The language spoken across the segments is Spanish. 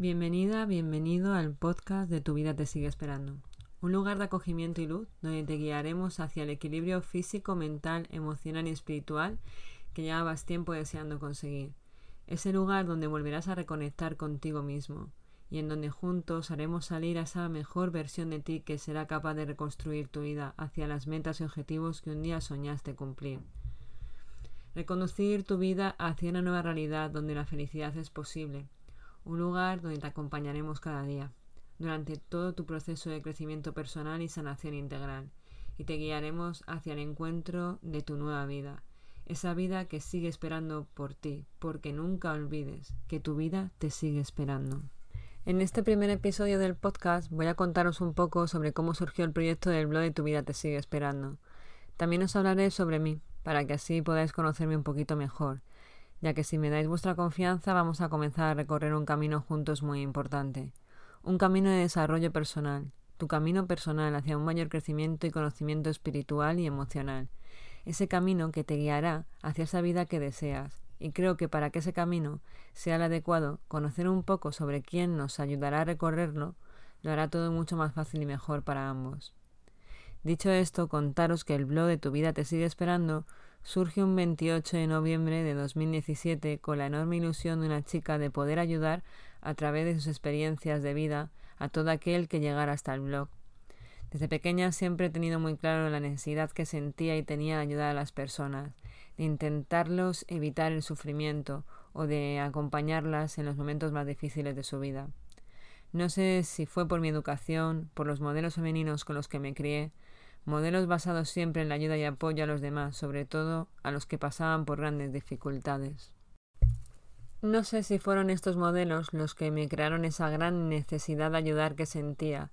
Bienvenida, bienvenido al podcast de Tu vida te sigue esperando. Un lugar de acogimiento y luz donde te guiaremos hacia el equilibrio físico, mental, emocional y espiritual que llevabas tiempo deseando conseguir. Ese lugar donde volverás a reconectar contigo mismo y en donde juntos haremos salir a esa mejor versión de ti que será capaz de reconstruir tu vida hacia las metas y objetivos que un día soñaste cumplir. Reconducir tu vida hacia una nueva realidad donde la felicidad es posible, un lugar donde te acompañaremos cada día, durante todo tu proceso de crecimiento personal y sanación integral, y te guiaremos hacia el encuentro de tu nueva vida, esa vida que sigue esperando por ti, porque nunca olvides que tu vida te sigue esperando. En este primer episodio del podcast voy a contaros un poco sobre cómo surgió el proyecto del blog de Tu vida te sigue esperando. También os hablaré sobre mí, para que así podáis conocerme un poquito mejor, ya que si me dais vuestra confianza vamos a comenzar a recorrer un camino juntos muy importante, un camino de desarrollo personal, tu camino personal hacia un mayor crecimiento y conocimiento espiritual y emocional, ese camino que te guiará hacia esa vida que deseas, y creo que para que ese camino sea el adecuado, conocer un poco sobre quién nos ayudará a recorrerlo lo hará todo mucho más fácil y mejor para ambos. Dicho esto, contaros que el blog de Tu vida te sigue esperando surge un 28 de noviembre de 2017 con la enorme ilusión de una chica de poder ayudar a través de sus experiencias de vida a todo aquel que llegara hasta el blog. Desde pequeña siempre he tenido muy claro la necesidad que sentía y tenía de ayudar a las personas, de intentarlos evitar el sufrimiento o de acompañarlas en los momentos más difíciles de su vida. No sé si fue por mi educación, por los modelos femeninos con los que me crié, modelos basados siempre en la ayuda y apoyo a los demás, sobre todo a los que pasaban por grandes dificultades. No sé si fueron estos modelos los que me crearon esa gran necesidad de ayudar que sentía,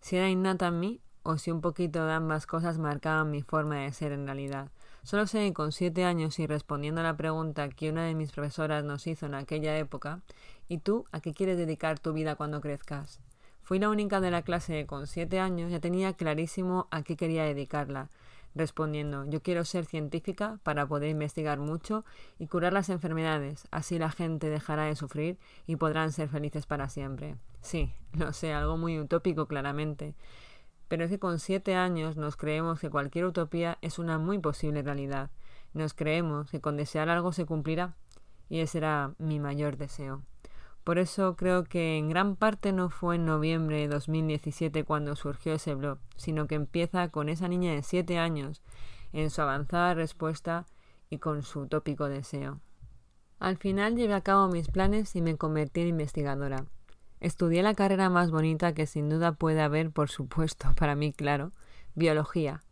si era innata en mí o si un poquito de ambas cosas marcaban mi forma de ser en realidad. Solo sé que con siete años y respondiendo a la pregunta que una de mis profesoras nos hizo en aquella época, ¿y tú a qué quieres dedicar tu vida cuando crezcas? Fui la única de la clase con siete años ya tenía clarísimo a qué quería dedicarla, respondiendo yo quiero ser científica para poder investigar mucho y curar las enfermedades, así la gente dejará de sufrir y podrán ser felices para siempre. Sí, lo sé, algo muy utópico claramente, pero es que con siete años nos creemos que cualquier utopía es una muy posible realidad. Nos creemos que con desear algo se cumplirá. Y ese era mi mayor deseo. Por eso creo que en gran parte no fue en noviembre de 2017 cuando surgió ese blog, sino que empieza con esa niña de siete años, en su avanzada respuesta y con su utópico deseo. Al final llevé a cabo mis planes y me convertí en investigadora. Estudié la carrera más bonita que sin duda puede haber, por supuesto, para mí, claro, biología,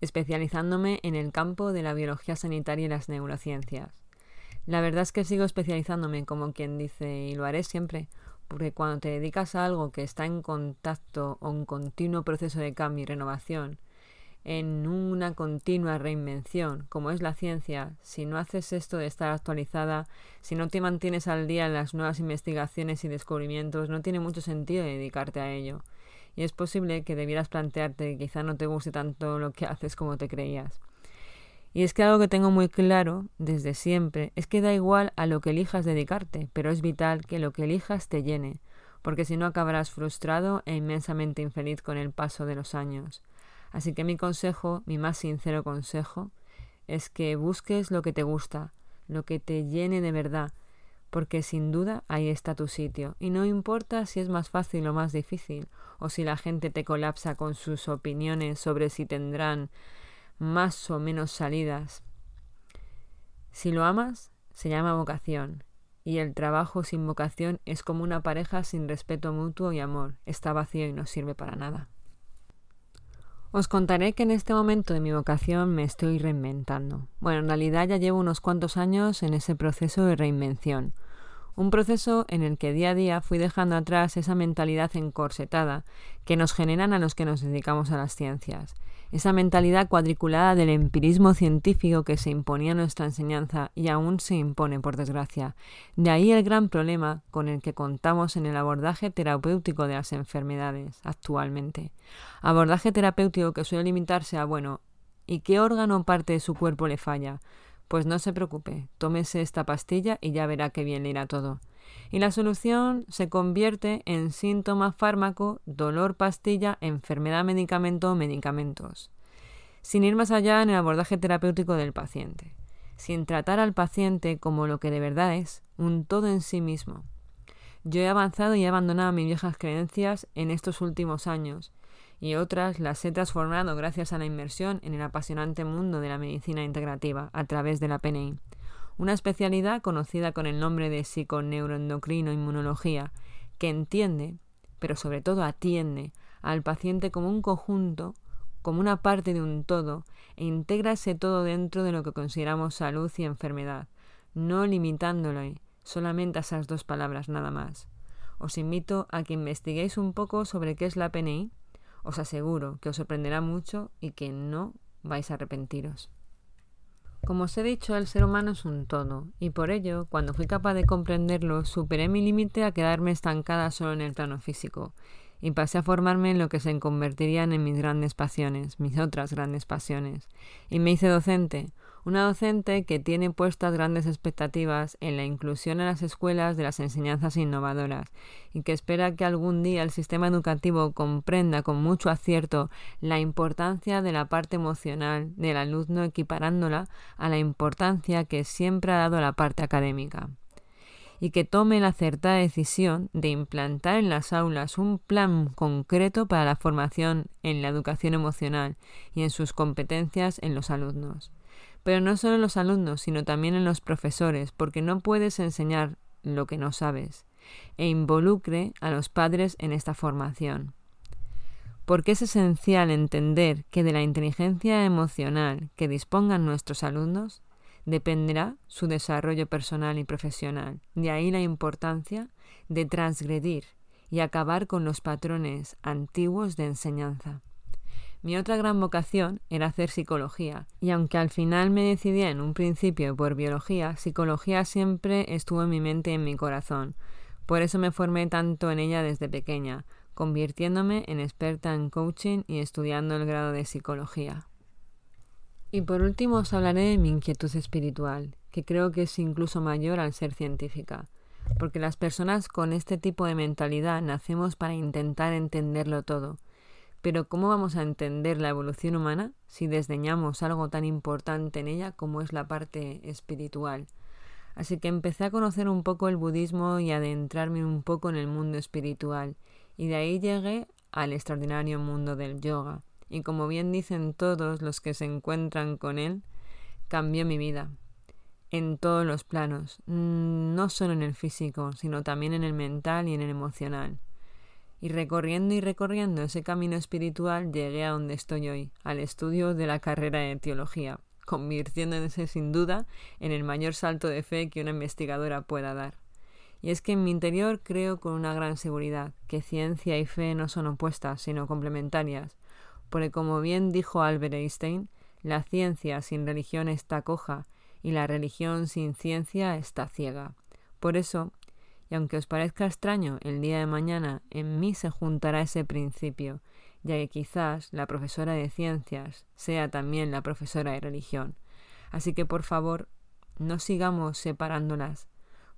especializándome en el campo de la biología sanitaria y las neurociencias. La verdad es que sigo especializándome como quien dice, y lo haré siempre, porque cuando te dedicas a algo que está en contacto o en continuo proceso de cambio y renovación, en una continua reinvención, como es la ciencia, si no haces esto de estar actualizada, si no te mantienes al día en las nuevas investigaciones y descubrimientos, no tiene mucho sentido dedicarte a ello. Y es posible que debieras plantearte que quizá no te guste tanto lo que haces como te creías. Y es que algo que tengo muy claro desde siempre es que da igual a lo que elijas dedicarte, pero es vital que lo que elijas te llene, porque si no acabarás frustrado e inmensamente infeliz con el paso de los años. Así que mi consejo, mi más sincero consejo, es que busques lo que te gusta, lo que te llene de verdad, porque sin duda ahí está tu sitio. Y no importa si es más fácil o más difícil, o si la gente te colapsa con sus opiniones sobre si tendrán más o menos salidas. Si lo amas, se llama vocación, y el trabajo sin vocación es como una pareja sin respeto mutuo y amor, está vacío y no sirve para nada. Os contaré que en este momento de mi vocación me estoy reinventando. Bueno, en realidad ya llevo unos cuantos años en ese proceso de reinvención. Un proceso en el que día a día fui dejando atrás esa mentalidad encorsetada que nos generan a los que nos dedicamos a las ciencias esa mentalidad cuadriculada del empirismo científico que se imponía en nuestra enseñanza y aún se impone, por desgracia. De ahí el gran problema con el que contamos en el abordaje terapéutico de las enfermedades actualmente. Abordaje terapéutico que suele limitarse a, bueno, ¿y qué órgano o parte de su cuerpo le falla? Pues no se preocupe, tómese esta pastilla y ya verá qué bien le irá todo. Y la solución se convierte en síntoma fármaco, dolor pastilla, enfermedad medicamento o medicamentos, sin ir más allá en el abordaje terapéutico del paciente, sin tratar al paciente como lo que de verdad es, un todo en sí mismo. Yo he avanzado y he abandonado mis viejas creencias en estos últimos años, y otras las he transformado gracias a la inmersión en el apasionante mundo de la medicina integrativa a través de la PNI una especialidad conocida con el nombre de psiconeuroendocrino inmunología, que entiende, pero sobre todo atiende, al paciente como un conjunto, como una parte de un todo, e integra ese todo dentro de lo que consideramos salud y enfermedad, no limitándolo solamente a esas dos palabras nada más. Os invito a que investiguéis un poco sobre qué es la PNI, os aseguro que os sorprenderá mucho y que no vais a arrepentiros. Como os he dicho, el ser humano es un todo, y por ello, cuando fui capaz de comprenderlo, superé mi límite a quedarme estancada solo en el plano físico, y pasé a formarme en lo que se convertirían en mis grandes pasiones, mis otras grandes pasiones, y me hice docente, una docente que tiene puestas grandes expectativas en la inclusión en las escuelas de las enseñanzas innovadoras y que espera que algún día el sistema educativo comprenda con mucho acierto la importancia de la parte emocional del alumno equiparándola a la importancia que siempre ha dado la parte académica y que tome la acertada decisión de implantar en las aulas un plan concreto para la formación en la educación emocional y en sus competencias en los alumnos pero no solo en los alumnos, sino también en los profesores, porque no puedes enseñar lo que no sabes, e involucre a los padres en esta formación. Porque es esencial entender que de la inteligencia emocional que dispongan nuestros alumnos dependerá su desarrollo personal y profesional. De ahí la importancia de transgredir y acabar con los patrones antiguos de enseñanza. Mi otra gran vocación era hacer psicología, y aunque al final me decidí en un principio por biología, psicología siempre estuvo en mi mente y en mi corazón. Por eso me formé tanto en ella desde pequeña, convirtiéndome en experta en coaching y estudiando el grado de psicología. Y por último os hablaré de mi inquietud espiritual, que creo que es incluso mayor al ser científica, porque las personas con este tipo de mentalidad nacemos para intentar entenderlo todo, pero ¿cómo vamos a entender la evolución humana si desdeñamos algo tan importante en ella como es la parte espiritual? Así que empecé a conocer un poco el budismo y adentrarme un poco en el mundo espiritual, y de ahí llegué al extraordinario mundo del yoga. Y como bien dicen todos los que se encuentran con él, cambió mi vida en todos los planos, mm, no solo en el físico, sino también en el mental y en el emocional. Y recorriendo y recorriendo ese camino espiritual llegué a donde estoy hoy, al estudio de la carrera de teología, convirtiéndose sin duda en el mayor salto de fe que una investigadora pueda dar. Y es que en mi interior creo con una gran seguridad que ciencia y fe no son opuestas, sino complementarias, porque como bien dijo Albert Einstein, la ciencia sin religión está coja y la religión sin ciencia está ciega. Por eso y aunque os parezca extraño, el día de mañana en mí se juntará ese principio, ya que quizás la profesora de ciencias sea también la profesora de religión. Así que por favor, no sigamos separándolas,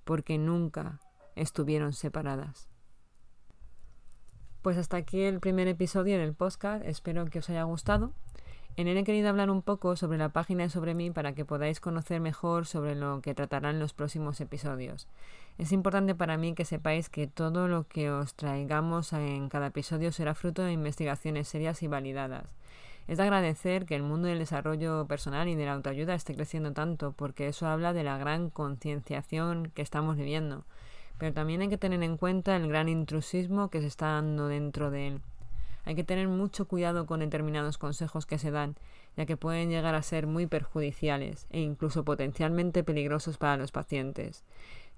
porque nunca estuvieron separadas. Pues hasta aquí el primer episodio del podcast, espero que os haya gustado. En él he querido hablar un poco sobre la página y sobre mí para que podáis conocer mejor sobre lo que tratarán los próximos episodios. Es importante para mí que sepáis que todo lo que os traigamos en cada episodio será fruto de investigaciones serias y validadas. Es de agradecer que el mundo del desarrollo personal y de la autoayuda esté creciendo tanto, porque eso habla de la gran concienciación que estamos viviendo. Pero también hay que tener en cuenta el gran intrusismo que se está dando dentro de él. Hay que tener mucho cuidado con determinados consejos que se dan, ya que pueden llegar a ser muy perjudiciales e incluso potencialmente peligrosos para los pacientes.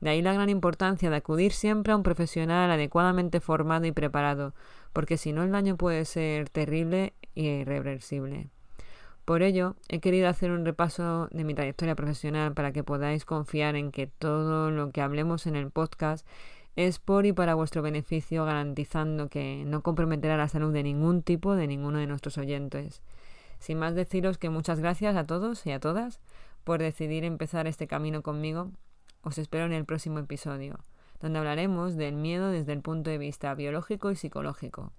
De ahí la gran importancia de acudir siempre a un profesional adecuadamente formado y preparado, porque si no el daño puede ser terrible e irreversible. Por ello, he querido hacer un repaso de mi trayectoria profesional para que podáis confiar en que todo lo que hablemos en el podcast es por y para vuestro beneficio, garantizando que no comprometerá la salud de ningún tipo de ninguno de nuestros oyentes. Sin más deciros que muchas gracias a todos y a todas por decidir empezar este camino conmigo. Os espero en el próximo episodio. donde hablaremos del miedo desde el punto de vista biológico y psicológico.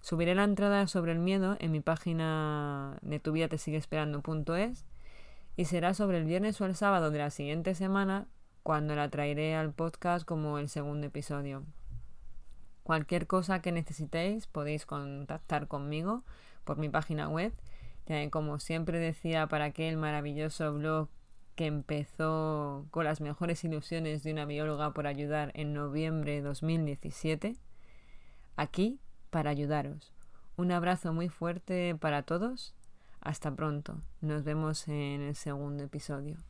Subiré la entrada sobre el miedo en mi página de tu vida te sigue esperando.es y será sobre el viernes o el sábado de la siguiente semana cuando la traeré al podcast como el segundo episodio. Cualquier cosa que necesitéis podéis contactar conmigo por mi página web. Como siempre decía para aquel maravilloso blog que empezó con las mejores ilusiones de una bióloga por ayudar en noviembre de 2017, aquí para ayudaros. Un abrazo muy fuerte para todos. Hasta pronto. Nos vemos en el segundo episodio.